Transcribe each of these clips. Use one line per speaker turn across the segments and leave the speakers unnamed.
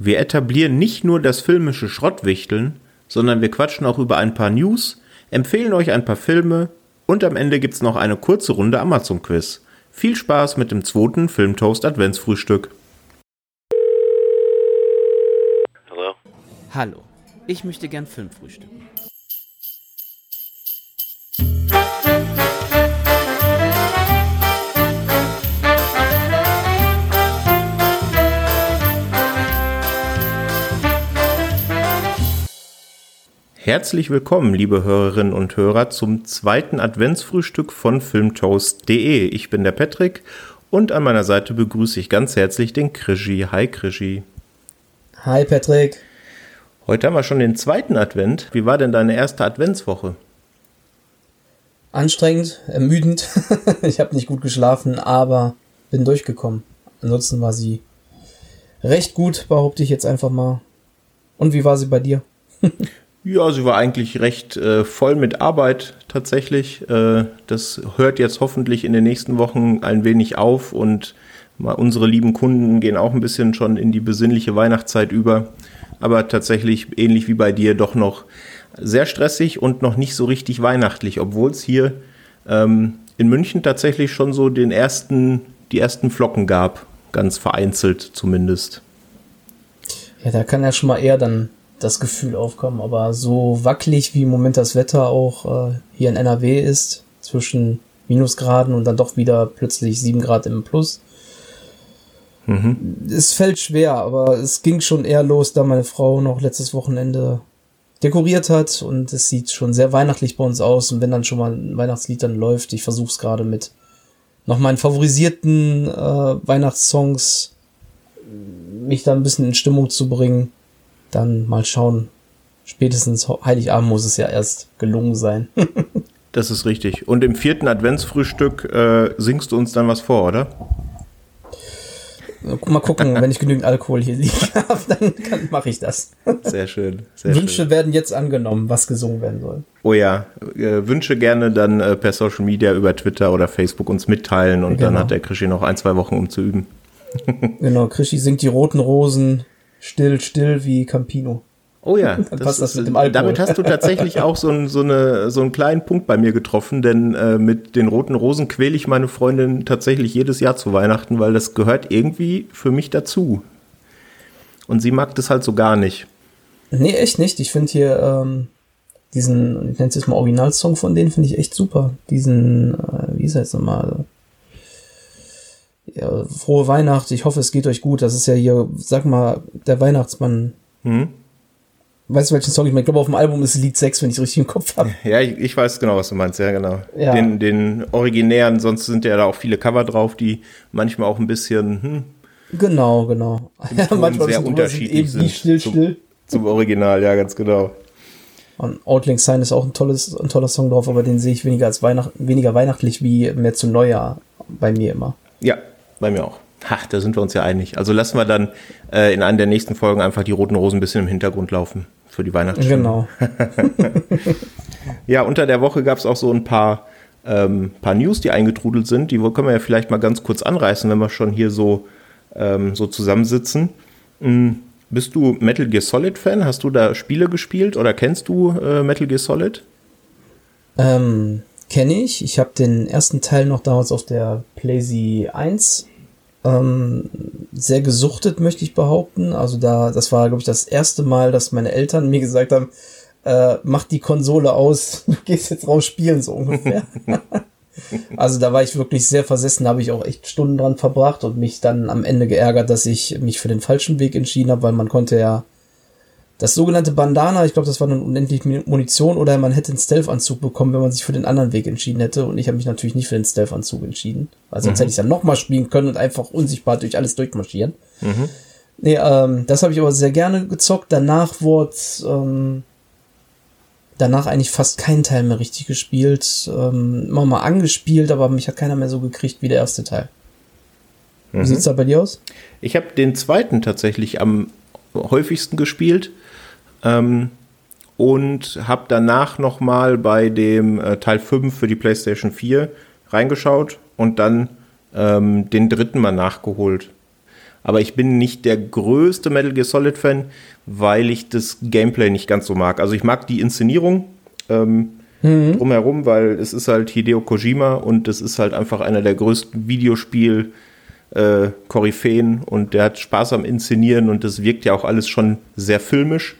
Wir etablieren nicht nur das filmische Schrottwichteln, sondern wir quatschen auch über ein paar News, empfehlen euch ein paar Filme und am Ende gibt's noch eine kurze Runde Amazon-Quiz. Viel Spaß mit dem zweiten Filmtoast Adventsfrühstück.
Hallo?
Hallo, ich möchte gern Film
Herzlich willkommen, liebe Hörerinnen und Hörer, zum zweiten Adventsfrühstück von filmtoast.de. Ich bin der Patrick und an meiner Seite begrüße ich ganz herzlich den Krischi. Hi Krischi.
Hi Patrick.
Heute haben wir schon den zweiten Advent. Wie war denn deine erste Adventswoche?
Anstrengend, ermüdend. ich habe nicht gut geschlafen, aber bin durchgekommen. Ansonsten war sie recht gut, behaupte ich jetzt einfach mal. Und wie war sie bei dir?
Ja, sie war eigentlich recht äh, voll mit Arbeit tatsächlich. Äh, das hört jetzt hoffentlich in den nächsten Wochen ein wenig auf und mal unsere lieben Kunden gehen auch ein bisschen schon in die besinnliche Weihnachtszeit über. Aber tatsächlich ähnlich wie bei dir doch noch sehr stressig und noch nicht so richtig weihnachtlich, obwohl es hier ähm, in München tatsächlich schon so den ersten, die ersten Flocken gab, ganz vereinzelt zumindest.
Ja, da kann ja schon mal eher dann das Gefühl aufkommen. Aber so wackelig wie im Moment das Wetter auch äh, hier in NRW ist, zwischen Minusgraden und dann doch wieder plötzlich sieben Grad im Plus. Mhm. Es fällt schwer, aber es ging schon eher los, da meine Frau noch letztes Wochenende dekoriert hat und es sieht schon sehr weihnachtlich bei uns aus. Und wenn dann schon mal ein Weihnachtslied dann läuft, ich versuche es gerade mit noch meinen favorisierten äh, Weihnachtssongs mich da ein bisschen in Stimmung zu bringen dann mal schauen. Spätestens Heiligabend muss es ja erst gelungen sein.
das ist richtig. Und im vierten Adventsfrühstück äh, singst du uns dann was vor, oder?
Mal gucken, wenn ich genügend Alkohol hier liegen habe, dann, dann mache ich das.
Sehr schön. Sehr
Wünsche
schön.
werden jetzt angenommen, was gesungen werden soll.
Oh ja, äh, Wünsche gerne dann äh, per Social Media über Twitter oder Facebook uns mitteilen und genau. dann hat der Krischi noch ein, zwei Wochen, um zu üben.
genau, Krischi singt die roten Rosen still, still wie Campino.
Oh ja, Dann passt das, das mit dem Alkohol. damit hast du tatsächlich auch so, ein, so, eine, so einen kleinen Punkt bei mir getroffen, denn äh, mit den roten Rosen quäle ich meine Freundin tatsächlich jedes Jahr zu Weihnachten, weil das gehört irgendwie für mich dazu. Und sie mag das halt so gar nicht.
Nee, echt nicht. Ich finde hier ähm, diesen, ich nenne es jetzt mal Originalsong von denen, finde ich echt super. Diesen, äh, wie ist er jetzt nochmal? Ja, frohe Weihnacht, ich hoffe, es geht euch gut. Das ist ja hier, sag mal, der Weihnachtsmann. Mhm. Weißt du, welchen Song ich meine? Ich glaube, auf dem Album ist Lied 6, wenn ich es richtig im Kopf habe.
Ja, ich, ich, weiß genau, was du meinst, ja, genau. Ja. Den, den originären, sonst sind ja da auch viele Cover drauf, die manchmal auch ein bisschen, hm,
Genau, genau.
Ja, manchmal sehr unterschiedlich sind.
Still,
zum,
still.
Zum Original, ja, ganz genau.
Und Outling Sign ist auch ein tolles, ein toller Song drauf, aber den sehe ich weniger als Weihnacht, weniger weihnachtlich wie mehr zu Neujahr bei mir immer.
Ja, bei mir auch. Ha, da sind wir uns ja einig. Also lassen wir dann äh, in einer der nächsten Folgen einfach die roten Rosen ein bisschen im Hintergrund laufen für die Weihnachtsstimmung.
Genau.
ja, unter der Woche gab es auch so ein paar, ähm, paar News, die eingetrudelt sind. Die können wir ja vielleicht mal ganz kurz anreißen, wenn wir schon hier so, ähm, so zusammensitzen. Mhm. Bist du Metal Gear Solid Fan? Hast du da Spiele gespielt oder kennst du äh, Metal Gear Solid?
Ähm, kenne ich. Ich habe den ersten Teil noch damals auf der PlayZ 1 ähm, sehr gesuchtet, möchte ich behaupten. Also da, das war, glaube ich, das erste Mal, dass meine Eltern mir gesagt haben, äh, mach die Konsole aus, du gehst jetzt raus spielen, so ungefähr. also da war ich wirklich sehr versessen, da habe ich auch echt Stunden dran verbracht und mich dann am Ende geärgert, dass ich mich für den falschen Weg entschieden habe, weil man konnte ja das sogenannte Bandana, ich glaube, das war dann unendlich Munition oder man hätte einen Stealth-Anzug bekommen, wenn man sich für den anderen Weg entschieden hätte. Und ich habe mich natürlich nicht für den Stealth-Anzug entschieden, weil sonst mhm. hätte ich dann nochmal spielen können und einfach unsichtbar durch alles durchmarschieren. Mhm. Nee, ähm, das habe ich aber sehr gerne gezockt. Danach wurde ähm, danach eigentlich fast kein Teil mehr richtig gespielt. Ähm, immer mal angespielt, aber mich hat keiner mehr so gekriegt wie der erste Teil. Wie mhm. sieht's da bei dir aus?
Ich habe den zweiten tatsächlich am häufigsten gespielt. Ähm, und habe danach nochmal bei dem äh, Teil 5 für die PlayStation 4 reingeschaut und dann ähm, den dritten mal nachgeholt. Aber ich bin nicht der größte Metal Gear Solid Fan, weil ich das Gameplay nicht ganz so mag. Also ich mag die Inszenierung ähm, mhm. drumherum, weil es ist halt Hideo Kojima und es ist halt einfach einer der größten Videospiel- äh, Koryphäen und der hat Spaß am Inszenieren und das wirkt ja auch alles schon sehr filmisch.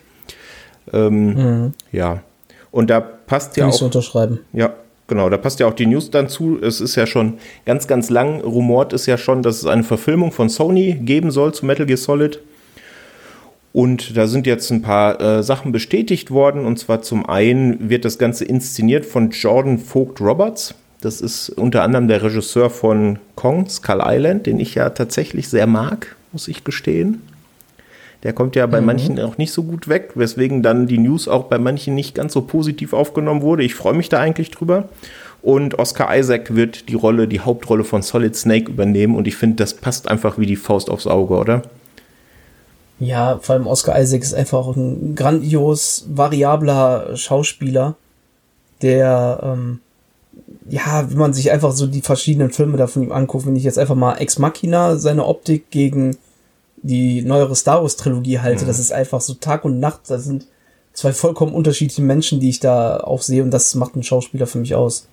Ähm, mhm. Ja. Und da passt Kann ja auch.
Unterschreiben.
Ja, genau. Da passt ja auch die News dann zu. Es ist ja schon ganz, ganz lang rumort ist ja schon, dass es eine Verfilmung von Sony geben soll zu Metal Gear Solid. Und da sind jetzt ein paar äh, Sachen bestätigt worden. Und zwar zum einen wird das Ganze inszeniert von Jordan Vogt Roberts. Das ist unter anderem der Regisseur von Kong, Skull Island, den ich ja tatsächlich sehr mag, muss ich gestehen. Der kommt ja bei mhm. manchen auch nicht so gut weg, weswegen dann die News auch bei manchen nicht ganz so positiv aufgenommen wurde. Ich freue mich da eigentlich drüber. Und Oscar Isaac wird die Rolle, die Hauptrolle von Solid Snake übernehmen. Und ich finde, das passt einfach wie die Faust aufs Auge, oder?
Ja, vor allem Oscar Isaac ist einfach ein grandios variabler Schauspieler, der ähm, ja, wenn man sich einfach so die verschiedenen Filme da von ihm anguckt, wenn ich jetzt einfach mal Ex Machina, seine Optik gegen die neuere Star Wars Trilogie halte, mhm. das ist einfach so Tag und Nacht, da sind zwei vollkommen unterschiedliche Menschen, die ich da auch sehe und das macht einen Schauspieler für mich aus.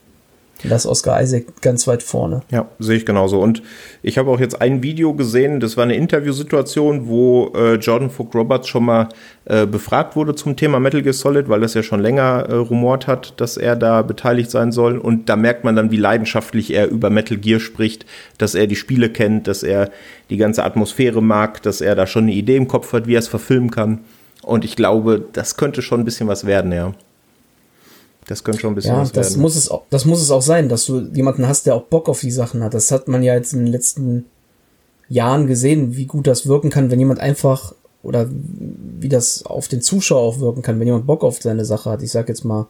Da ist Oscar Isaac ganz weit vorne.
Ja, sehe ich genauso. Und ich habe auch jetzt ein Video gesehen, das war eine Interviewsituation, wo äh, Jordan Vogt Roberts schon mal äh, befragt wurde zum Thema Metal Gear Solid, weil das ja schon länger äh, rumort hat, dass er da beteiligt sein soll. Und da merkt man dann, wie leidenschaftlich er über Metal Gear spricht, dass er die Spiele kennt, dass er die ganze Atmosphäre mag, dass er da schon eine Idee im Kopf hat, wie er es verfilmen kann. Und ich glaube, das könnte schon ein bisschen was werden, ja. Das könnte schon ein bisschen
ja,
was
das werden. Muss es, auch, das muss es auch sein, dass du jemanden hast, der auch Bock auf die Sachen hat. Das hat man ja jetzt in den letzten Jahren gesehen, wie gut das wirken kann, wenn jemand einfach oder wie das auf den Zuschauer auch wirken kann, wenn jemand Bock auf seine Sache hat. Ich sag jetzt mal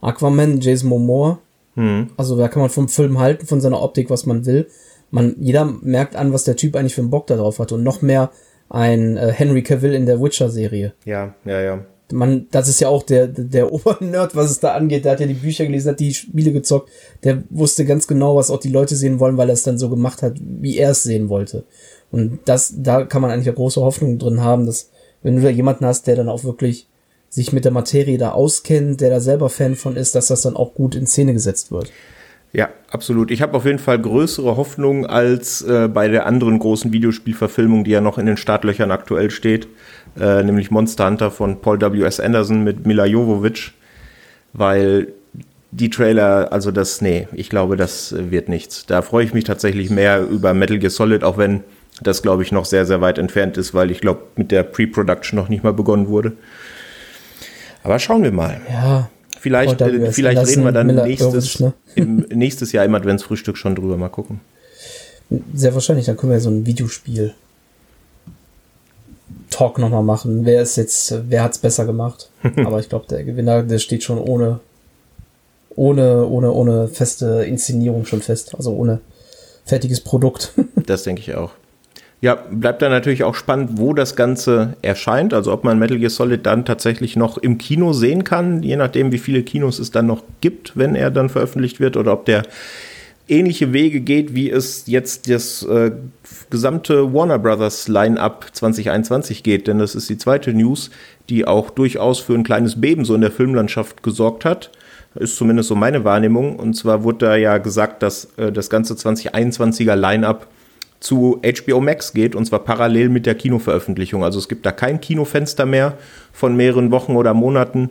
Aquaman, Jason Momoa. Hm. Also da kann man vom Film halten, von seiner Optik, was man will. Man, jeder merkt an, was der Typ eigentlich für einen Bock darauf hat. Und noch mehr ein äh, Henry Cavill in der Witcher-Serie.
Ja, ja, ja
man, das ist ja auch der, der Obernerd, was es da angeht. Der hat ja die Bücher gelesen, hat die Spiele gezockt. Der wusste ganz genau, was auch die Leute sehen wollen, weil er es dann so gemacht hat, wie er es sehen wollte. Und das, da kann man eigentlich eine große Hoffnung drin haben, dass wenn du da jemanden hast, der dann auch wirklich sich mit der Materie da auskennt, der da selber Fan von ist, dass das dann auch gut in Szene gesetzt wird.
Ja, absolut. Ich habe auf jeden Fall größere Hoffnung als äh, bei der anderen großen Videospielverfilmung, die ja noch in den Startlöchern aktuell steht äh, nämlich Monster Hunter von Paul W.S. Anderson mit Mila Jovovich, weil die Trailer, also das, nee, ich glaube, das wird nichts. Da freue ich mich tatsächlich mehr über Metal Gear Solid, auch wenn das, glaube ich, noch sehr, sehr weit entfernt ist, weil ich glaube, mit der Pre-Production noch nicht mal begonnen wurde. Aber schauen wir mal.
Ja.
Vielleicht, äh, vielleicht reden wir dann nächstes, ne? im, nächstes Jahr im Adventsfrühstück schon drüber. Mal gucken.
Sehr wahrscheinlich, dann können wir so ein Videospiel Talk nochmal machen. Wer ist jetzt, wer hat's besser gemacht? Aber ich glaube, der Gewinner, der steht schon ohne, ohne, ohne, ohne feste Inszenierung schon fest. Also ohne fertiges Produkt.
das denke ich auch. Ja, bleibt dann natürlich auch spannend, wo das Ganze erscheint. Also ob man Metal Gear Solid dann tatsächlich noch im Kino sehen kann, je nachdem, wie viele Kinos es dann noch gibt, wenn er dann veröffentlicht wird, oder ob der ähnliche Wege geht, wie es jetzt das äh, gesamte Warner Brothers Line-up 2021 geht. Denn das ist die zweite News, die auch durchaus für ein kleines Beben so in der Filmlandschaft gesorgt hat. Ist zumindest so meine Wahrnehmung. Und zwar wurde da ja gesagt, dass äh, das ganze 2021er Line-up zu HBO Max geht und zwar parallel mit der Kinoveröffentlichung. Also es gibt da kein Kinofenster mehr von mehreren Wochen oder Monaten,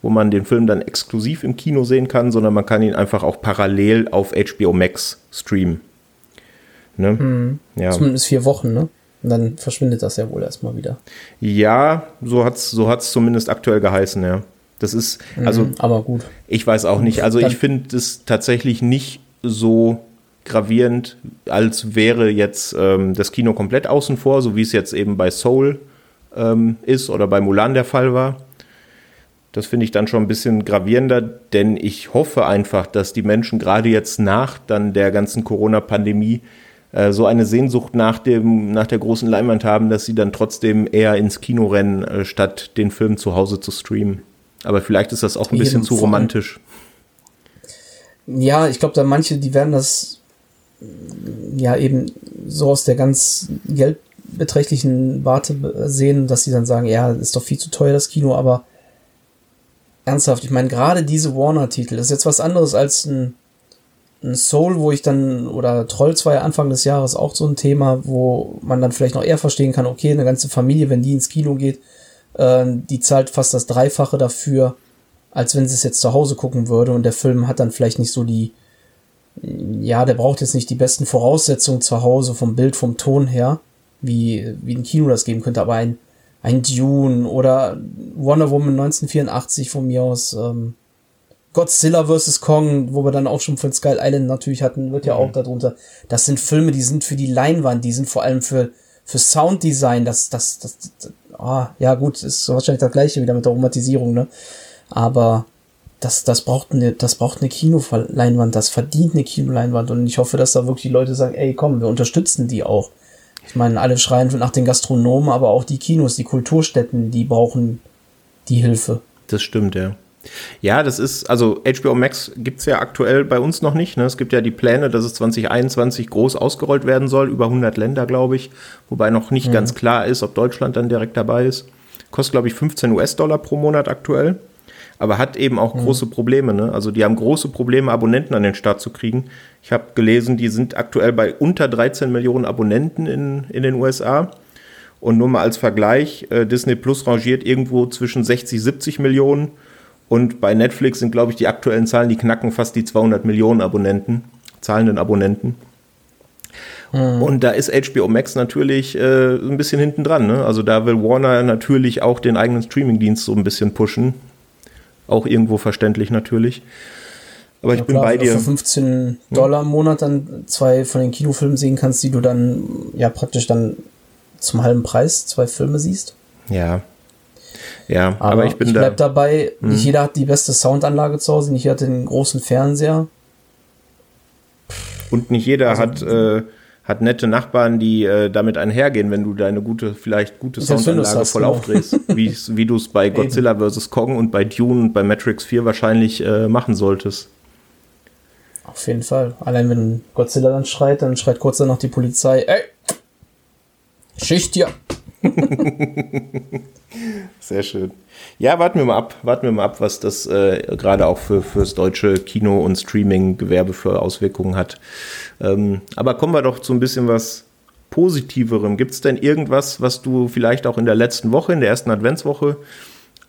wo man den Film dann exklusiv im Kino sehen kann, sondern man kann ihn einfach auch parallel auf HBO Max streamen.
Ne? Hm. Ja. Zumindest vier Wochen, ne? Und dann verschwindet das ja wohl erstmal wieder.
Ja, so hat es so hat's zumindest aktuell geheißen, ja. Das ist, mhm, also. Mhm,
aber gut.
Ich weiß auch nicht. Also, ich finde es tatsächlich nicht so gravierend, als wäre jetzt ähm, das Kino komplett außen vor, so wie es jetzt eben bei Soul ähm, ist oder bei Mulan der Fall war. Das finde ich dann schon ein bisschen gravierender, denn ich hoffe einfach, dass die Menschen gerade jetzt nach dann der ganzen Corona-Pandemie äh, so eine Sehnsucht nach, dem, nach der großen Leinwand haben, dass sie dann trotzdem eher ins Kino rennen, äh, statt den Film zu Hause zu streamen. Aber vielleicht ist das auch ein bisschen zu romantisch.
Ja, ich glaube, da manche, die werden das ja eben so aus der ganz Geld beträchtlichen Warte sehen, dass sie dann sagen, ja, ist doch viel zu teuer das Kino, aber ernsthaft, ich meine, gerade diese Warner-Titel, ist jetzt was anderes als ein, ein Soul, wo ich dann, oder Troll 2 Anfang des Jahres auch so ein Thema, wo man dann vielleicht noch eher verstehen kann, okay, eine ganze Familie, wenn die ins Kino geht, äh, die zahlt fast das Dreifache dafür, als wenn sie es jetzt zu Hause gucken würde und der Film hat dann vielleicht nicht so die, ja, der braucht jetzt nicht die besten Voraussetzungen zu Hause vom Bild, vom Ton her, wie, wie ein Kino das geben könnte, aber ein, ein Dune oder Wonder Woman 1984 von mir aus, ähm, Godzilla vs. Kong, wo wir dann auch schon von Skull Island natürlich hatten, wird ja mhm. auch darunter. Das sind Filme, die sind für die Leinwand, die sind vor allem für, für Sounddesign, das, das, das, das ah, ja gut, ist wahrscheinlich das gleiche wieder mit der Romantisierung, ne? Aber das, das braucht eine, das braucht eine Kinoleinwand, das verdient eine Kinoleinwand und ich hoffe, dass da wirklich die Leute sagen, ey, komm, wir unterstützen die auch. Ich meine, alle schreien nach den Gastronomen, aber auch die Kinos, die Kulturstätten, die brauchen die Hilfe.
Das stimmt, ja. Ja, das ist, also HBO Max gibt's ja aktuell bei uns noch nicht. Ne? Es gibt ja die Pläne, dass es 2021 groß ausgerollt werden soll, über 100 Länder, glaube ich. Wobei noch nicht mhm. ganz klar ist, ob Deutschland dann direkt dabei ist. Kostet, glaube ich, 15 US-Dollar pro Monat aktuell aber hat eben auch mhm. große Probleme. Ne? Also die haben große Probleme, Abonnenten an den Start zu kriegen. Ich habe gelesen, die sind aktuell bei unter 13 Millionen Abonnenten in, in den USA. Und nur mal als Vergleich, äh, Disney Plus rangiert irgendwo zwischen 60, 70 Millionen. Und bei Netflix sind, glaube ich, die aktuellen Zahlen, die knacken fast die 200 Millionen Abonnenten, zahlenden Abonnenten. Mhm. Und da ist HBO Max natürlich äh, ein bisschen hinten dran. Ne? Also da will Warner natürlich auch den eigenen Streamingdienst so ein bisschen pushen. Auch irgendwo verständlich natürlich. Aber ich ja, bin klar, bei dir.
Wenn du für 15 Dollar im Monat dann zwei von den Kinofilmen sehen kannst, die du dann ja praktisch dann zum halben Preis zwei Filme siehst.
Ja. Ja,
aber, aber ich bin ich bleib da. dabei, hm. nicht jeder hat die beste Soundanlage zu Hause, nicht jeder hat den großen Fernseher.
Und nicht jeder also, hat äh, hat nette Nachbarn, die äh, damit einhergehen, wenn du deine gute, vielleicht gute Soundanlage hast, voll genau. aufdrehst, wie, wie du es bei Godzilla vs. Kong und bei Dune und bei Matrix 4 wahrscheinlich äh, machen solltest.
Auf jeden Fall. Allein wenn Godzilla dann schreit, dann schreit kurz danach die Polizei, ey, Schicht hier.
Sehr schön. Ja, warten wir mal ab, warten wir mal ab, was das äh, gerade auch für fürs deutsche Kino- und Streaming-Gewerbe für Auswirkungen hat. Ähm, aber kommen wir doch zu ein bisschen was Positiverem. Gibt es denn irgendwas, was du vielleicht auch in der letzten Woche, in der ersten Adventswoche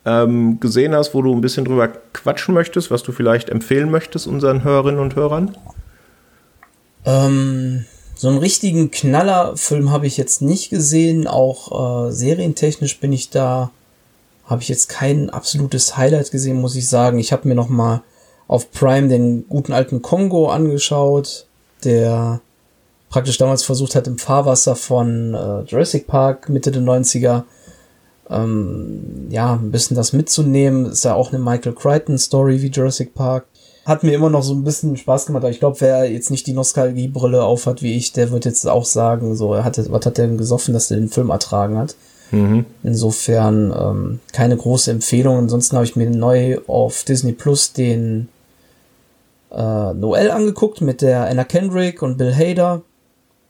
ähm, gesehen hast, wo du ein bisschen drüber quatschen möchtest, was du vielleicht empfehlen möchtest unseren Hörerinnen und Hörern?
Ähm, so einen richtigen Knallerfilm habe ich jetzt nicht gesehen. Auch äh, serientechnisch bin ich da habe ich jetzt kein absolutes Highlight gesehen, muss ich sagen. Ich habe mir noch mal auf Prime den guten alten Kongo angeschaut, der praktisch damals versucht hat, im Fahrwasser von äh, Jurassic Park Mitte der 90er ähm, ja, ein bisschen das mitzunehmen. Ist ja auch eine Michael Crichton-Story wie Jurassic Park. Hat mir immer noch so ein bisschen Spaß gemacht, aber ich glaube, wer jetzt nicht die Nostalgiebrille aufhat wie ich, der wird jetzt auch sagen, so, er hatte, was hat der denn gesoffen, dass er den Film ertragen hat. Mhm. Insofern ähm, keine große Empfehlung. Ansonsten habe ich mir neu auf Disney Plus den äh, Noel angeguckt mit der Anna Kendrick und Bill Hader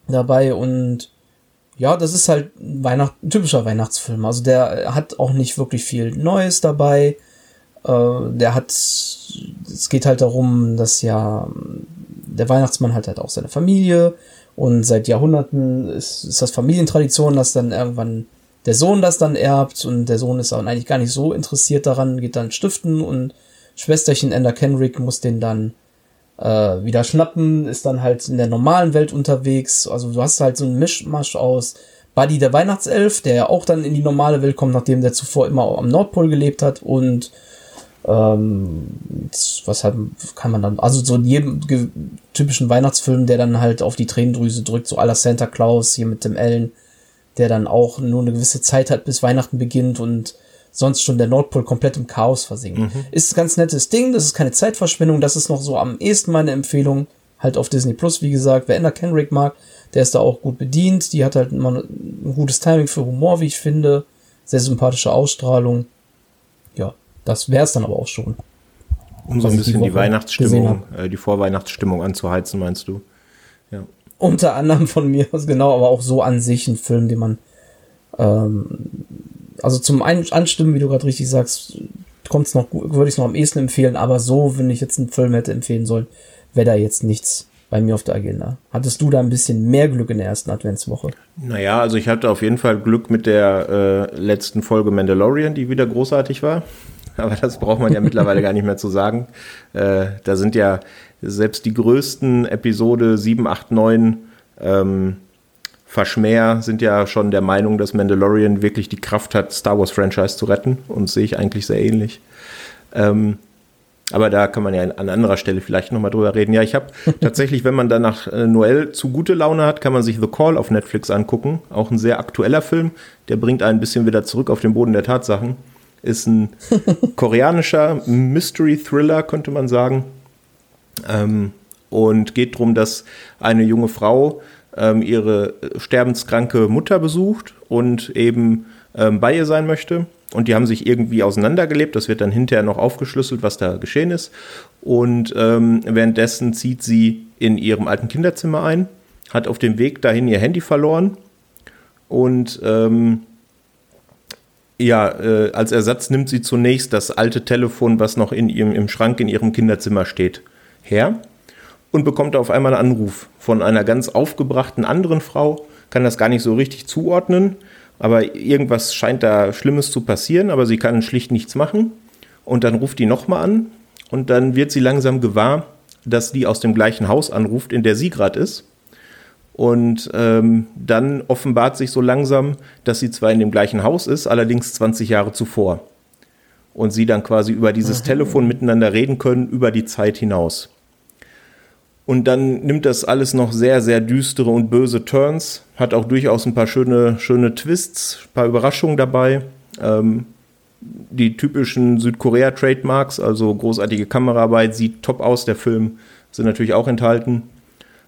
dabei und ja, das ist halt ein, Weihnacht ein typischer Weihnachtsfilm. Also der hat auch nicht wirklich viel Neues dabei. Äh, der hat, es geht halt darum, dass ja der Weihnachtsmann hat halt auch seine Familie und seit Jahrhunderten ist, ist das Familientradition, dass dann irgendwann der Sohn das dann erbt und der Sohn ist dann eigentlich gar nicht so interessiert daran, geht dann stiften und Schwesterchen Ender Kenrick muss den dann äh, wieder schnappen, ist dann halt in der normalen Welt unterwegs. Also du hast halt so einen Mischmasch aus Buddy der Weihnachtself, der ja auch dann in die normale Welt kommt, nachdem der zuvor immer am Nordpol gelebt hat und ähm, was halt kann man dann, also so in jedem typischen Weihnachtsfilm, der dann halt auf die Tränendrüse drückt, so aller Santa Claus hier mit dem Ellen der dann auch nur eine gewisse Zeit hat, bis Weihnachten beginnt und sonst schon der Nordpol komplett im Chaos versinkt. Mhm. Ist ein ganz nettes Ding, das ist keine Zeitverschwendung, das ist noch so am ehesten meine Empfehlung. Halt auf Disney Plus, wie gesagt, wer Ender Kenrick mag, der ist da auch gut bedient. Die hat halt immer ein gutes Timing für Humor, wie ich finde. Sehr sympathische Ausstrahlung. Das wär's dann aber auch schon.
Um so ein bisschen die, die Weihnachtsstimmung, äh, die Vorweihnachtsstimmung anzuheizen, meinst du? Ja.
unter anderem von mir, genau, aber auch so an sich ein Film, den man ähm, also zum einen Anstimmen, wie du gerade richtig sagst, kommt es noch, würde ich es noch am ehesten empfehlen, aber so, wenn ich jetzt einen Film hätte empfehlen sollen, wäre da jetzt nichts bei mir auf der Agenda. Hattest du da ein bisschen mehr Glück in der ersten Adventswoche?
Naja, also ich hatte auf jeden Fall Glück mit der äh, letzten Folge Mandalorian, die wieder großartig war. Aber das braucht man ja mittlerweile gar nicht mehr zu sagen. Äh, da sind ja selbst die größten Episode 7, 8, 9 ähm, Verschmäher sind ja schon der Meinung, dass Mandalorian wirklich die Kraft hat, Star Wars Franchise zu retten. Und sehe ich eigentlich sehr ähnlich. Ähm, aber da kann man ja an anderer Stelle vielleicht nochmal drüber reden. Ja, ich habe tatsächlich, wenn man danach äh, Noel zu gute Laune hat, kann man sich The Call auf Netflix angucken. Auch ein sehr aktueller Film. Der bringt einen ein bisschen wieder zurück auf den Boden der Tatsachen. Ist ein koreanischer Mystery-Thriller, könnte man sagen. Ähm, und geht darum, dass eine junge Frau ähm, ihre sterbenskranke Mutter besucht und eben ähm, bei ihr sein möchte. Und die haben sich irgendwie auseinandergelebt. Das wird dann hinterher noch aufgeschlüsselt, was da geschehen ist. Und ähm, währenddessen zieht sie in ihrem alten Kinderzimmer ein, hat auf dem Weg dahin ihr Handy verloren und ähm, ja, äh, als Ersatz nimmt sie zunächst das alte Telefon, was noch in ihrem, im Schrank in ihrem Kinderzimmer steht, her und bekommt auf einmal einen Anruf von einer ganz aufgebrachten anderen Frau, kann das gar nicht so richtig zuordnen, aber irgendwas scheint da Schlimmes zu passieren, aber sie kann schlicht nichts machen. Und dann ruft die nochmal an und dann wird sie langsam gewahr, dass die aus dem gleichen Haus anruft, in der sie gerade ist. Und ähm, dann offenbart sich so langsam, dass sie zwar in dem gleichen Haus ist, allerdings 20 Jahre zuvor. Und sie dann quasi über dieses mhm. Telefon miteinander reden können, über die Zeit hinaus. Und dann nimmt das alles noch sehr, sehr düstere und böse Turns. Hat auch durchaus ein paar schöne, schöne Twists, ein paar Überraschungen dabei. Ähm, die typischen Südkorea-Trademarks, also großartige Kameraarbeit, sieht top aus, der Film, sind natürlich auch enthalten.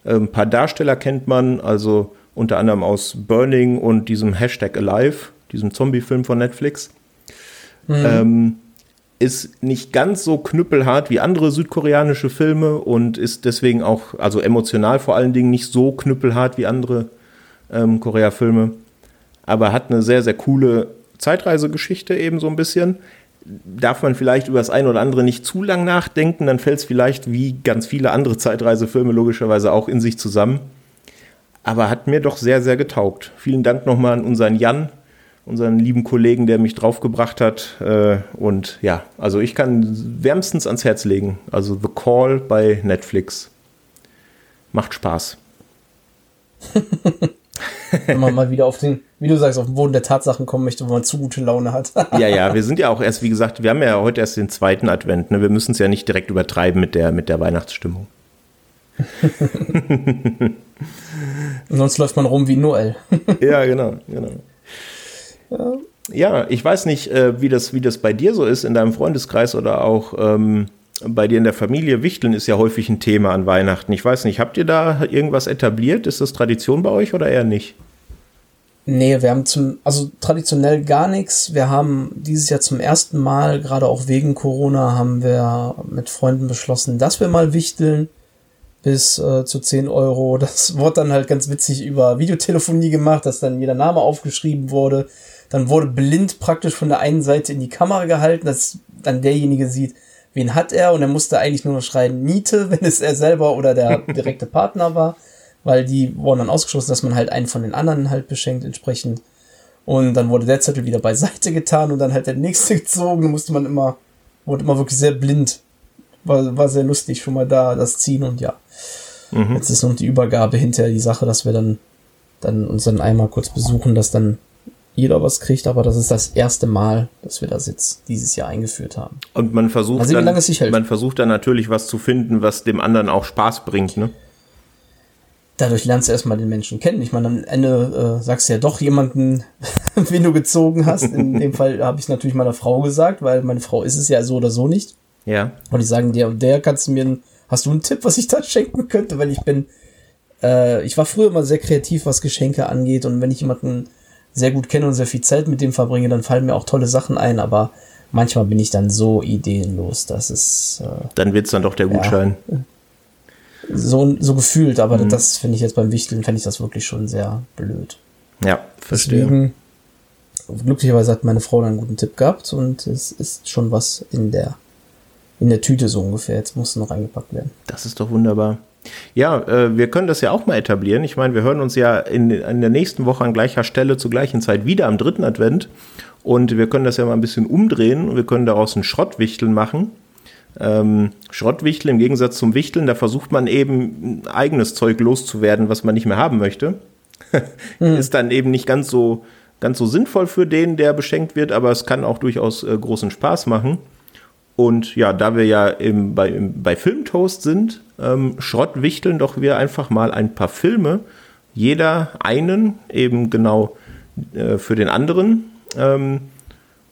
Ein paar Darsteller kennt man, also unter anderem aus Burning und diesem Hashtag Alive, diesem Zombie-Film von Netflix. Mhm. Ähm, ist nicht ganz so knüppelhart wie andere südkoreanische Filme und ist deswegen auch, also emotional vor allen Dingen nicht so knüppelhart wie andere ähm, Korea-Filme, aber hat eine sehr, sehr coole Zeitreisegeschichte eben so ein bisschen. Darf man vielleicht über das eine oder andere nicht zu lang nachdenken, dann fällt es vielleicht wie ganz viele andere Zeitreisefilme logischerweise auch in sich zusammen. Aber hat mir doch sehr, sehr getaugt. Vielen Dank nochmal an unseren Jan, unseren lieben Kollegen, der mich draufgebracht hat. Äh, und ja, also ich kann wärmstens ans Herz legen. Also The Call bei Netflix. Macht Spaß.
wenn man mal wieder auf den, wie du sagst, auf den Boden der Tatsachen kommen möchte, wo man zu gute Laune hat.
ja, ja, wir sind ja auch erst, wie gesagt, wir haben ja heute erst den zweiten Advent. Ne? Wir müssen es ja nicht direkt übertreiben mit der, mit der Weihnachtsstimmung.
Sonst läuft man rum wie Noel.
ja, genau, genau. Ja. ja, ich weiß nicht, äh, wie, das, wie das bei dir so ist, in deinem Freundeskreis oder auch ähm, bei dir in der Familie. Wichteln ist ja häufig ein Thema an Weihnachten. Ich weiß nicht, habt ihr da irgendwas etabliert? Ist das Tradition bei euch oder eher nicht?
Nee, wir haben zum, also traditionell gar nichts. Wir haben dieses Jahr zum ersten Mal, gerade auch wegen Corona, haben wir mit Freunden beschlossen, dass wir mal wichteln bis äh, zu 10 Euro. Das wurde dann halt ganz witzig über Videotelefonie gemacht, dass dann jeder Name aufgeschrieben wurde. Dann wurde blind praktisch von der einen Seite in die Kamera gehalten, dass dann derjenige sieht, wen hat er und er musste eigentlich nur noch schreien Niete, wenn es er selber oder der direkte Partner war, weil die wurden dann ausgeschlossen, dass man halt einen von den anderen halt beschenkt entsprechend. Und dann wurde der Zettel wieder beiseite getan und dann halt der nächste gezogen, da musste man immer, wurde immer wirklich sehr blind. War, war sehr lustig, schon mal da, das Ziehen und ja. Mhm. Jetzt ist noch die Übergabe hinterher die Sache, dass wir dann, dann uns dann einmal kurz besuchen, dass dann jeder was kriegt, aber das ist das erste Mal, dass wir das jetzt dieses Jahr eingeführt haben.
Und man versucht
also,
dann, man versucht dann natürlich was zu finden, was dem anderen auch Spaß bringt, ne?
Dadurch lernst du erstmal den Menschen kennen. Ich meine, am Ende äh, sagst du ja doch jemanden, wen du gezogen hast. In dem Fall habe ich natürlich meiner Frau gesagt, weil meine Frau ist es ja so oder so nicht.
Ja.
Und die sagen dir, der kannst du mir, hast du einen Tipp, was ich da schenken könnte, weil ich bin, äh, ich war früher immer sehr kreativ, was Geschenke angeht und wenn ich jemanden sehr gut kenne und sehr viel Zeit mit dem verbringe, dann fallen mir auch tolle Sachen ein, aber manchmal bin ich dann so ideenlos, dass es.
Äh, dann wird es dann doch der Gutschein.
So, so gefühlt, aber mhm. das finde ich jetzt beim Wichteln, fände ich das wirklich schon sehr blöd.
Ja, verstehe. Deswegen,
glücklicherweise hat meine Frau dann einen guten Tipp gehabt und es ist schon was in der, in der Tüte so ungefähr. Jetzt muss noch eingepackt werden.
Das ist doch wunderbar. Ja, äh, wir können das ja auch mal etablieren. Ich meine, wir hören uns ja in, in der nächsten Woche an gleicher Stelle zur gleichen Zeit wieder am dritten Advent. Und wir können das ja mal ein bisschen umdrehen und wir können daraus ein Schrottwichteln machen. Ähm, Schrottwichteln im Gegensatz zum Wichteln, da versucht man eben eigenes Zeug loszuwerden, was man nicht mehr haben möchte. hm. Ist dann eben nicht ganz so, ganz so sinnvoll für den, der beschenkt wird, aber es kann auch durchaus äh, großen Spaß machen. Und ja, da wir ja im, bei, im, bei Filmtoast sind, ähm, schrottwichteln doch wir einfach mal ein paar Filme, jeder einen, eben genau äh, für den anderen. Ähm,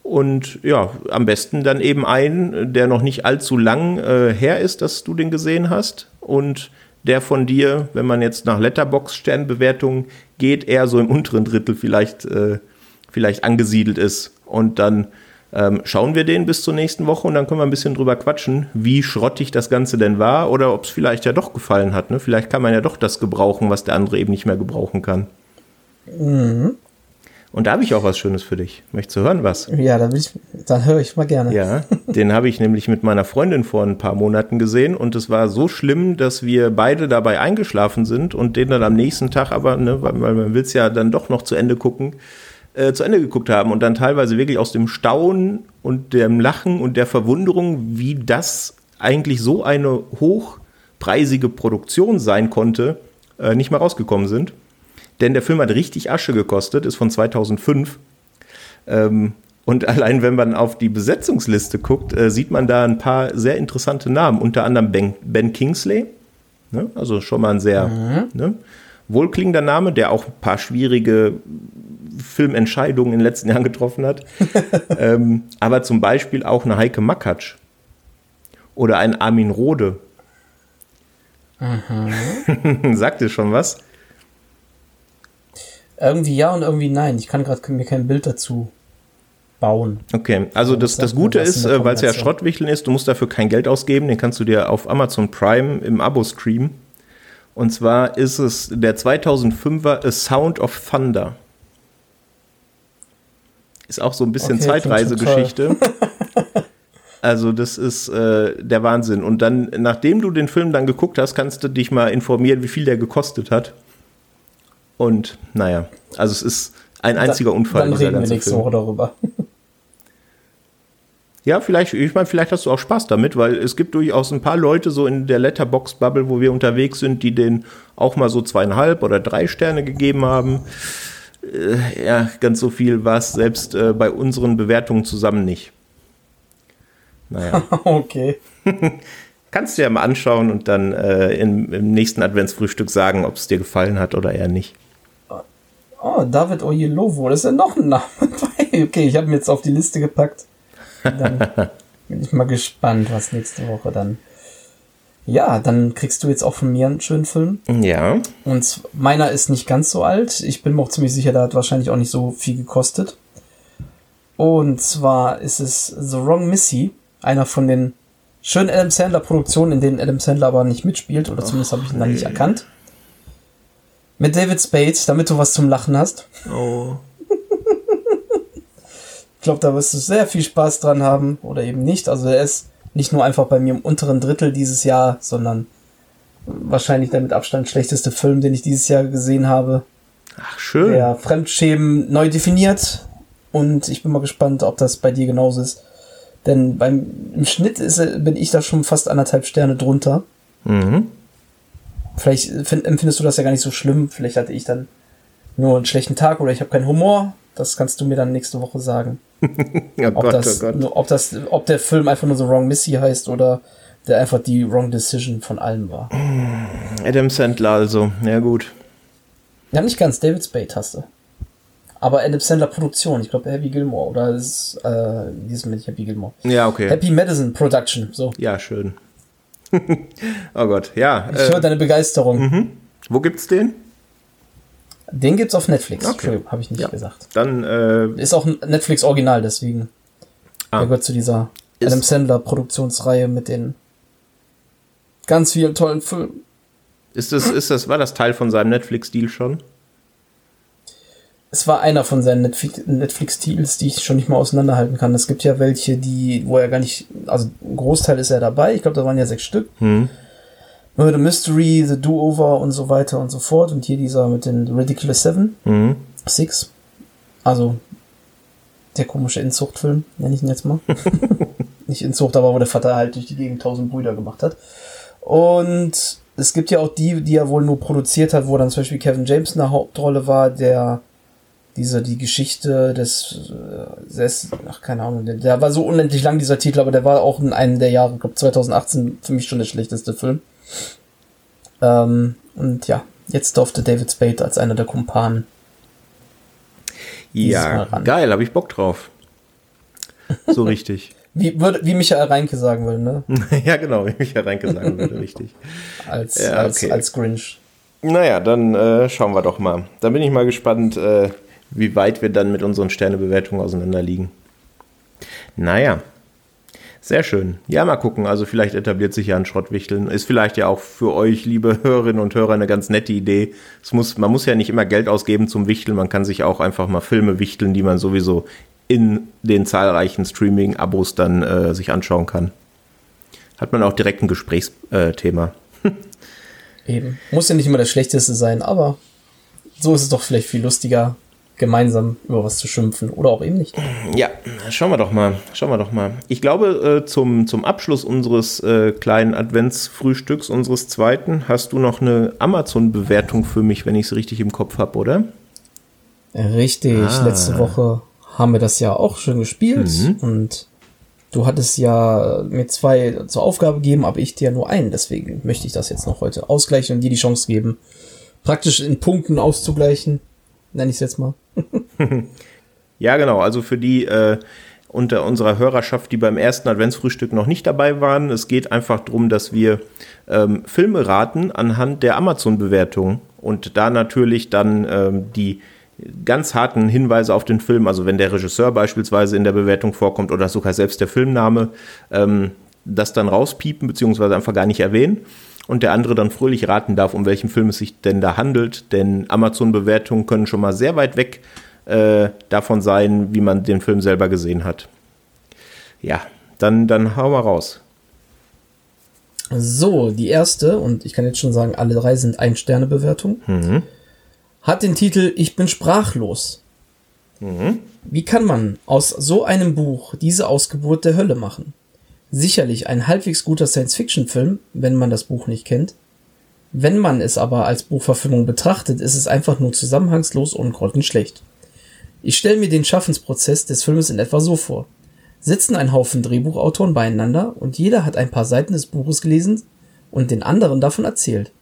und ja, am besten dann eben einen, der noch nicht allzu lang äh, her ist, dass du den gesehen hast. Und der von dir, wenn man jetzt nach Letterbox-Sternbewertungen geht, eher so im unteren Drittel vielleicht, äh, vielleicht angesiedelt ist. Und dann ähm, schauen wir den bis zur nächsten Woche und dann können wir ein bisschen drüber quatschen, wie schrottig das Ganze denn war oder ob es vielleicht ja doch gefallen hat. Ne? Vielleicht kann man ja doch das gebrauchen, was der andere eben nicht mehr gebrauchen kann. Mhm. Und da habe ich auch was Schönes für dich. Möchtest du hören was?
Ja, dann, ich, dann höre ich mal gerne.
Ja, den habe ich nämlich mit meiner Freundin vor ein paar Monaten gesehen und es war so schlimm, dass wir beide dabei eingeschlafen sind und den dann am nächsten Tag aber, ne, weil, weil man will es ja dann doch noch zu Ende gucken, äh, zu Ende geguckt haben und dann teilweise wirklich aus dem Staunen und dem Lachen und der Verwunderung, wie das eigentlich so eine hochpreisige Produktion sein konnte, äh, nicht mal rausgekommen sind. Denn der Film hat richtig Asche gekostet, ist von 2005. Ähm, und allein wenn man auf die Besetzungsliste guckt, äh, sieht man da ein paar sehr interessante Namen. Unter anderem Ben, ben Kingsley, ne? also schon mal ein sehr mhm. ne? Wohlklingender Name, der auch ein paar schwierige Filmentscheidungen in den letzten Jahren getroffen hat. ähm, aber zum Beispiel auch eine Heike Makatsch oder ein Armin Rode. Sagt ihr schon was?
Irgendwie ja und irgendwie nein. Ich kann gerade mir kein Bild dazu bauen.
Okay, also das, das Gute ist, äh, weil es ja Schrottwichteln ist, du musst dafür kein Geld ausgeben, den kannst du dir auf Amazon Prime im Abo streamen. Und zwar ist es der 2005er A Sound of Thunder. Ist auch so ein bisschen okay, Zeitreisegeschichte. also das ist äh, der Wahnsinn. Und dann, nachdem du den Film dann geguckt hast, kannst du dich mal informieren, wie viel der gekostet hat. Und naja, also es ist ein einziger da, Unfall.
Dann reden wir nächste. Woche darüber.
Ja, vielleicht, ich meine, vielleicht hast du auch Spaß damit, weil es gibt durchaus ein paar Leute so in der Letterbox-Bubble, wo wir unterwegs sind, die den auch mal so zweieinhalb oder drei Sterne gegeben haben. Äh, ja, ganz so viel war es selbst äh, bei unseren Bewertungen zusammen nicht.
Naja. okay.
Kannst du ja mal anschauen und dann äh, im, im nächsten Adventsfrühstück sagen, ob es dir gefallen hat oder eher nicht.
Oh, David Oyelowo, das ist ja noch ein Name. okay, ich habe ihn jetzt auf die Liste gepackt. Dann bin ich mal gespannt, was nächste Woche dann. Ja, dann kriegst du jetzt auch von mir einen schönen Film.
Ja.
Und meiner ist nicht ganz so alt. Ich bin mir auch ziemlich sicher, der hat wahrscheinlich auch nicht so viel gekostet. Und zwar ist es The Wrong Missy, einer von den schönen Adam Sandler Produktionen, in denen Adam Sandler aber nicht mitspielt, oder zumindest habe ich ihn dann nicht erkannt. Mit David Spade, damit du was zum Lachen hast.
Oh.
Ich glaube, da wirst du sehr viel Spaß dran haben oder eben nicht. Also er ist nicht nur einfach bei mir im unteren Drittel dieses Jahr, sondern wahrscheinlich der mit Abstand schlechteste Film, den ich dieses Jahr gesehen habe.
Ach, schön.
Der Fremdschämen neu definiert. Und ich bin mal gespannt, ob das bei dir genauso ist. Denn beim im Schnitt ist, bin ich da schon fast anderthalb Sterne drunter. Mhm. Vielleicht find, empfindest du das ja gar nicht so schlimm. Vielleicht hatte ich dann nur einen schlechten Tag oder ich habe keinen Humor. Das kannst du mir dann nächste Woche sagen. oh ob, Gott, das, oh Gott. ob, das, ob der Film einfach nur so Wrong Missy heißt oder der einfach die Wrong Decision von allem war.
Adam Sandler also, ja gut.
Ja, nicht ganz, David Spade hast du. Aber Adam Sandler Produktion, ich glaube Happy Gilmore oder ist, äh, diesem nicht Happy Gilmore.
Ja, okay.
Happy Madison Production, so.
Ja, schön. oh Gott, ja.
Ich äh, höre deine Begeisterung.
Mhm. Wo gibt's den?
Den gibt's auf Netflix. Okay. Habe ich nicht ja. gesagt.
Dann äh,
ist auch ein Netflix Original, deswegen. Ah. Der gehört zu dieser Adam Sandler Produktionsreihe mit den ganz vielen tollen Filmen.
Ist das, ist das, war das Teil von seinem Netflix-Deal schon?
Es war einer von seinen Netflix-Deals, die ich schon nicht mal auseinanderhalten kann. Es gibt ja welche, die, wo er gar nicht, also ein Großteil ist er dabei. Ich glaube, da waren ja sechs Stück. Hm. The Mystery, The Do-Over und so weiter und so fort. Und hier dieser mit den Ridiculous Seven. Mhm. Six. Also der komische Inzuchtfilm, nenne ich ihn jetzt mal. Nicht Inzucht, aber wo der Vater halt durch die Gegend tausend Brüder gemacht hat. Und es gibt ja auch die, die er wohl nur produziert hat, wo dann zum Beispiel Kevin James in der Hauptrolle war, der diese, die Geschichte des, äh, des ach, keine Ahnung, der, der, war so unendlich lang, dieser Titel, aber der war auch in einem der Jahre, ich glaube 2018, für mich schon der schlechteste Film. Ähm, und ja, jetzt durfte David Spade als einer der Kumpanen.
Ja, geil, habe ich Bock drauf. So richtig.
Wie, würde, wie Michael Reinke sagen würde, ne?
ja, genau, wie Michael Reinke sagen würde, richtig.
als, ja, als, okay. als Grinch.
Naja, dann äh, schauen wir doch mal. Dann bin ich mal gespannt, äh, wie weit wir dann mit unseren Sternebewertungen auseinanderliegen. Naja, sehr schön. Ja, mal gucken. Also vielleicht etabliert sich ja ein Schrottwichteln. Ist vielleicht ja auch für euch, liebe Hörerinnen und Hörer, eine ganz nette Idee. Es muss, man muss ja nicht immer Geld ausgeben zum Wichteln. Man kann sich auch einfach mal Filme wichteln, die man sowieso in den zahlreichen Streaming-Abos dann äh, sich anschauen kann. Hat man auch direkt ein Gesprächsthema.
Eben. Muss ja nicht immer das Schlechteste sein, aber so ist es doch vielleicht viel lustiger, gemeinsam über was zu schimpfen oder auch eben nicht.
Ja, schauen wir doch mal. Schauen wir doch mal. Ich glaube, äh, zum, zum Abschluss unseres äh, kleinen Adventsfrühstücks, unseres zweiten, hast du noch eine Amazon-Bewertung für mich, wenn ich es richtig im Kopf habe, oder?
Richtig. Ah. Letzte Woche haben wir das ja auch schon gespielt mhm. und du hattest ja mir zwei zur Aufgabe gegeben, aber ich dir nur einen. Deswegen möchte ich das jetzt noch heute ausgleichen und dir die Chance geben, praktisch in Punkten auszugleichen nenne ich es jetzt mal.
ja, genau. Also für die äh, unter unserer Hörerschaft, die beim ersten Adventsfrühstück noch nicht dabei waren, es geht einfach darum, dass wir ähm, Filme raten anhand der Amazon-Bewertung und da natürlich dann ähm, die ganz harten Hinweise auf den Film, also wenn der Regisseur beispielsweise in der Bewertung vorkommt oder sogar selbst der Filmname, ähm, das dann rauspiepen beziehungsweise einfach gar nicht erwähnen und der andere dann fröhlich raten darf, um welchen Film es sich denn da handelt. Denn Amazon-Bewertungen können schon mal sehr weit weg äh, davon sein, wie man den Film selber gesehen hat. Ja, dann, dann hau mal raus.
So, die erste, und ich kann jetzt schon sagen, alle drei sind Ein-Sterne-Bewertung, mhm. hat den Titel Ich bin sprachlos. Mhm. Wie kann man aus so einem Buch diese Ausgeburt der Hölle machen? Sicherlich ein halbwegs guter Science-Fiction-Film, wenn man das Buch nicht kennt. Wenn man es aber als Buchverfilmung betrachtet, ist es einfach nur zusammenhangslos und grottenschlecht. Ich stelle mir den Schaffensprozess des Filmes in etwa so vor. Sitzen ein Haufen Drehbuchautoren beieinander und jeder hat ein paar Seiten des Buches gelesen und den anderen davon erzählt.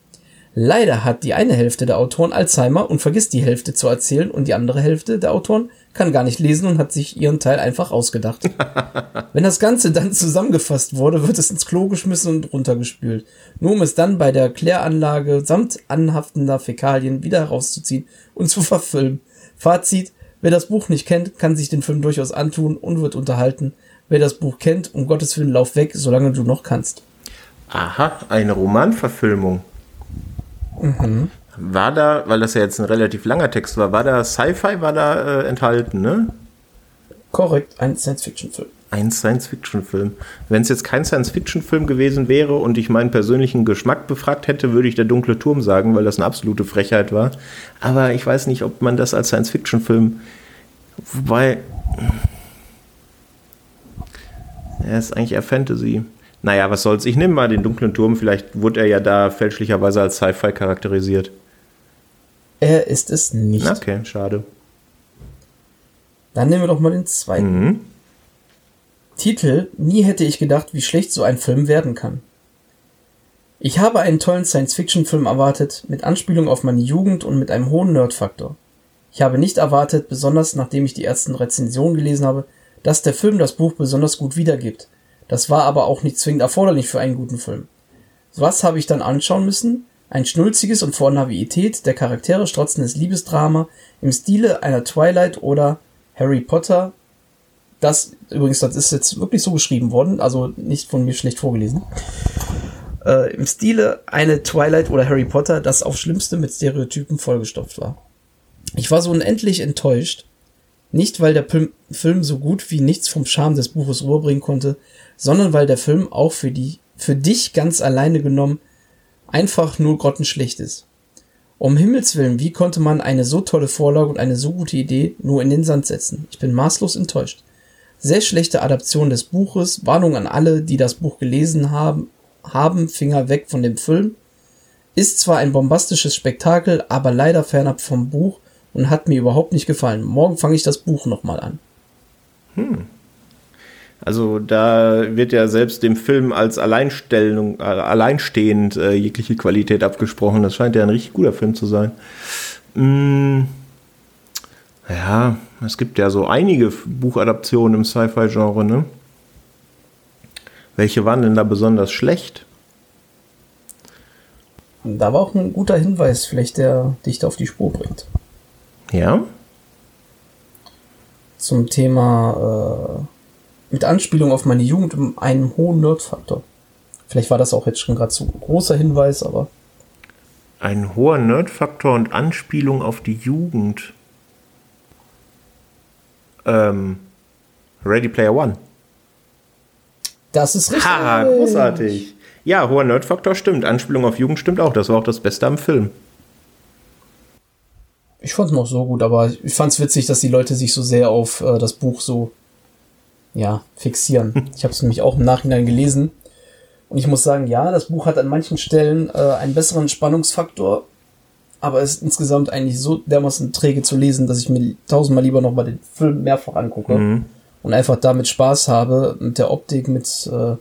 Leider hat die eine Hälfte der Autoren Alzheimer und vergisst die Hälfte zu erzählen und die andere Hälfte der Autoren kann gar nicht lesen und hat sich ihren Teil einfach ausgedacht. Wenn das Ganze dann zusammengefasst wurde, wird es ins Klo geschmissen und runtergespült, nur um es dann bei der Kläranlage samt anhaftender Fäkalien wieder herauszuziehen und zu verfilmen. Fazit, wer das Buch nicht kennt, kann sich den Film durchaus antun und wird unterhalten. Wer das Buch kennt, um Gottes Willen lauf weg, solange du noch kannst.
Aha, eine Romanverfilmung. Mhm. War da, weil das ja jetzt ein relativ langer Text war, war da Sci-Fi war da äh, enthalten, ne?
Korrekt, ein Science-Fiction-Film.
Ein Science-Fiction-Film. Wenn es jetzt kein Science-Fiction-Film gewesen wäre und ich meinen persönlichen Geschmack befragt hätte, würde ich der dunkle Turm sagen, weil das eine absolute Frechheit war. Aber ich weiß nicht, ob man das als Science-Fiction-Film. Wobei. Er ist eigentlich eher Fantasy. Naja, was soll's. Ich nehme mal den dunklen Turm. Vielleicht wurde er ja da fälschlicherweise als Sci-Fi charakterisiert.
Er ist es nicht.
Okay, schade.
Dann nehmen wir doch mal den zweiten. Mhm. Titel: Nie hätte ich gedacht, wie schlecht so ein Film werden kann. Ich habe einen tollen Science-Fiction-Film erwartet, mit Anspielung auf meine Jugend und mit einem hohen Nerd-Faktor. Ich habe nicht erwartet, besonders nachdem ich die ersten Rezensionen gelesen habe, dass der Film das Buch besonders gut wiedergibt. Das war aber auch nicht zwingend erforderlich für einen guten Film. Was habe ich dann anschauen müssen? Ein schnulziges und vor Naivität der Charaktere strotzendes Liebesdrama im Stile einer Twilight oder Harry Potter. Das übrigens, das ist jetzt wirklich so geschrieben worden, also nicht von mir schlecht vorgelesen. äh, im Stile eine Twilight oder Harry Potter, das auf Schlimmste mit Stereotypen vollgestopft war. Ich war so unendlich enttäuscht. Nicht, weil der Film so gut wie nichts vom Charme des Buches rüberbringen konnte, sondern weil der Film auch für die, für dich ganz alleine genommen einfach nur grottenschlecht ist. Um Himmels Willen, wie konnte man eine so tolle Vorlage und eine so gute Idee nur in den Sand setzen? Ich bin maßlos enttäuscht. Sehr schlechte Adaption des Buches, Warnung an alle, die das Buch gelesen haben, haben Finger weg von dem Film. Ist zwar ein bombastisches Spektakel, aber leider fernab vom Buch und hat mir überhaupt nicht gefallen. Morgen fange ich das Buch nochmal an.
Hm. Also da wird ja selbst dem Film als Alleinstellung, äh, alleinstehend äh, jegliche Qualität abgesprochen. Das scheint ja ein richtig guter Film zu sein. Hm. Ja, es gibt ja so einige Buchadaptionen im Sci-Fi-Genre, ne? Welche waren denn da besonders schlecht?
Da war auch ein guter Hinweis, vielleicht der dich da auf die Spur bringt.
Ja?
Zum Thema äh, mit Anspielung auf meine Jugend um einen hohen Nerdfaktor. Vielleicht war das auch jetzt schon gerade so ein großer Hinweis, aber.
Ein hoher Nerdfaktor und Anspielung auf die Jugend. Ähm, Ready Player One.
Das ist richtig.
Ha, großartig. Ja, hoher Nerdfaktor stimmt. Anspielung auf Jugend stimmt auch. Das war auch das Beste am Film.
Ich fand es noch so gut, aber ich fand es witzig, dass die Leute sich so sehr auf äh, das Buch so ja, fixieren. Ich habe es nämlich auch im Nachhinein gelesen. Und ich muss sagen, ja, das Buch hat an manchen Stellen äh, einen besseren Spannungsfaktor, aber es ist insgesamt eigentlich so dermaßen träge zu lesen, dass ich mir tausendmal lieber noch mal den Film mehrfach angucke mhm. und einfach damit Spaß habe, mit der Optik, mit äh,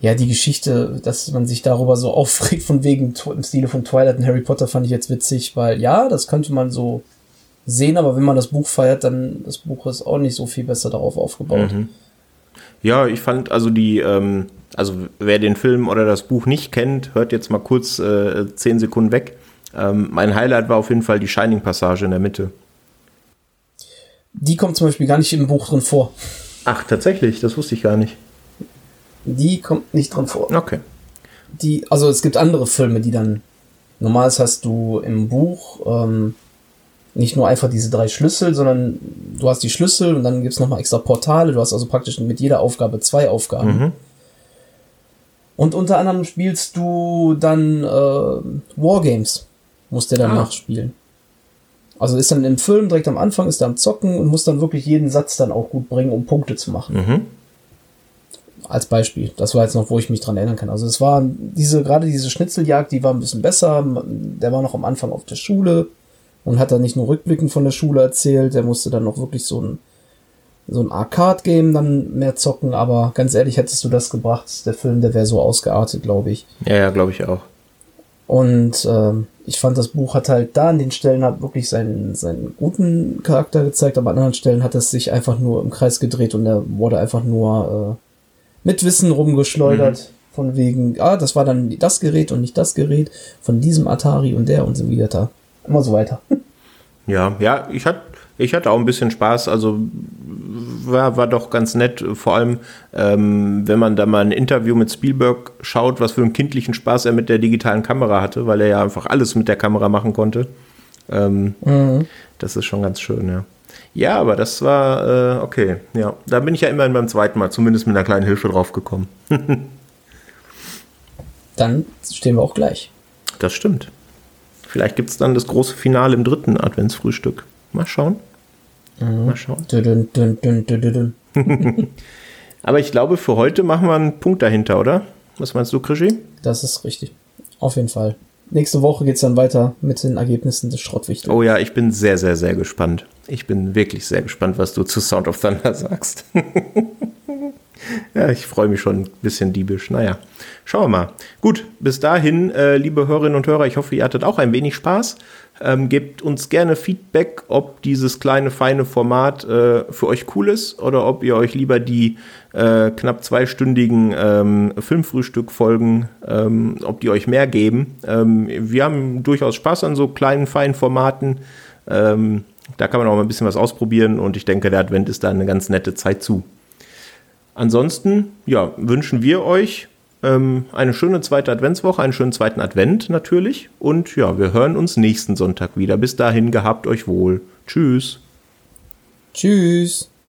ja, die Geschichte, dass man sich darüber so aufregt, von wegen im Stile von Twilight und Harry Potter fand ich jetzt witzig, weil ja, das könnte man so sehen, aber wenn man das Buch feiert, dann das Buch ist auch nicht so viel besser darauf aufgebaut. Mhm.
Ja, ich fand also die, ähm, also wer den Film oder das Buch nicht kennt, hört jetzt mal kurz äh, zehn Sekunden weg. Ähm, mein Highlight war auf jeden Fall die Shining-Passage in der Mitte.
Die kommt zum Beispiel gar nicht im Buch drin vor.
Ach, tatsächlich, das wusste ich gar nicht.
Die kommt nicht drin vor.
Okay.
Die, also es gibt andere Filme, die dann, normals hast du im Buch ähm, nicht nur einfach diese drei Schlüssel, sondern du hast die Schlüssel und dann gibt's nochmal extra Portale. Du hast also praktisch mit jeder Aufgabe zwei Aufgaben. Mhm. Und unter anderem spielst du dann äh, Wargames, musst du dann ah. nachspielen. Also ist dann im Film direkt am Anfang, ist er am Zocken und muss dann wirklich jeden Satz dann auch gut bringen, um Punkte zu machen. Mhm. Als Beispiel. Das war jetzt noch, wo ich mich dran erinnern kann. Also es war diese, gerade diese Schnitzeljagd, die war ein bisschen besser. Der war noch am Anfang auf der Schule und hat dann nicht nur rückblickend von der Schule erzählt, er musste dann noch wirklich so ein, so ein Arcade-Game dann mehr zocken, aber ganz ehrlich, hättest du das gebracht, der Film, der wäre so ausgeartet, glaube ich.
Ja, ja, glaube ich auch.
Und äh, ich fand, das Buch hat halt da an den Stellen hat wirklich seinen, seinen guten Charakter gezeigt, aber an anderen Stellen hat es sich einfach nur im Kreis gedreht und er wurde einfach nur äh, mit Wissen rumgeschleudert. Mhm. Von wegen, ah, das war dann das Gerät und nicht das Gerät von diesem Atari und der und so weiter immer so weiter.
Ja, ja, ich hatte ich hatte auch ein bisschen Spaß, also war, war doch ganz nett, vor allem ähm, wenn man da mal ein Interview mit Spielberg schaut, was für einen kindlichen Spaß er mit der digitalen Kamera hatte, weil er ja einfach alles mit der Kamera machen konnte. Ähm, mhm. Das ist schon ganz schön, ja. Ja, aber das war äh, okay, ja. Da bin ich ja immerhin beim zweiten Mal, zumindest mit einer kleinen Hilfe drauf gekommen.
Dann stehen wir auch gleich.
Das stimmt. Vielleicht gibt es dann das große Finale im dritten Adventsfrühstück. Mal schauen. Mhm. Mal schauen. Dün, dün, dün, Aber ich glaube, für heute machen wir einen Punkt dahinter, oder? Was meinst du, Krischi?
Das ist richtig. Auf jeden Fall. Nächste Woche geht es dann weiter mit den Ergebnissen des Schrottwichteln.
Oh ja, ich bin sehr, sehr, sehr gespannt. Ich bin wirklich sehr gespannt, was du zu Sound of Thunder sagst. ja, ich freue mich schon ein bisschen diebisch. Naja, schauen wir mal. Gut, bis dahin, äh, liebe Hörerinnen und Hörer, ich hoffe, ihr hattet auch ein wenig Spaß. Ähm, gebt uns gerne Feedback, ob dieses kleine, feine Format äh, für euch cool ist oder ob ihr euch lieber die äh, knapp zweistündigen ähm, Filmfrühstück-Folgen, ähm, ob die euch mehr geben. Ähm, wir haben durchaus Spaß an so kleinen, feinen Formaten. Ähm, da kann man auch mal ein bisschen was ausprobieren und ich denke, der Advent ist da eine ganz nette Zeit zu. Ansonsten, ja, wünschen wir euch ähm, eine schöne zweite Adventswoche, einen schönen zweiten Advent natürlich. Und ja, wir hören uns nächsten Sonntag wieder. Bis dahin, gehabt euch wohl. Tschüss.
Tschüss.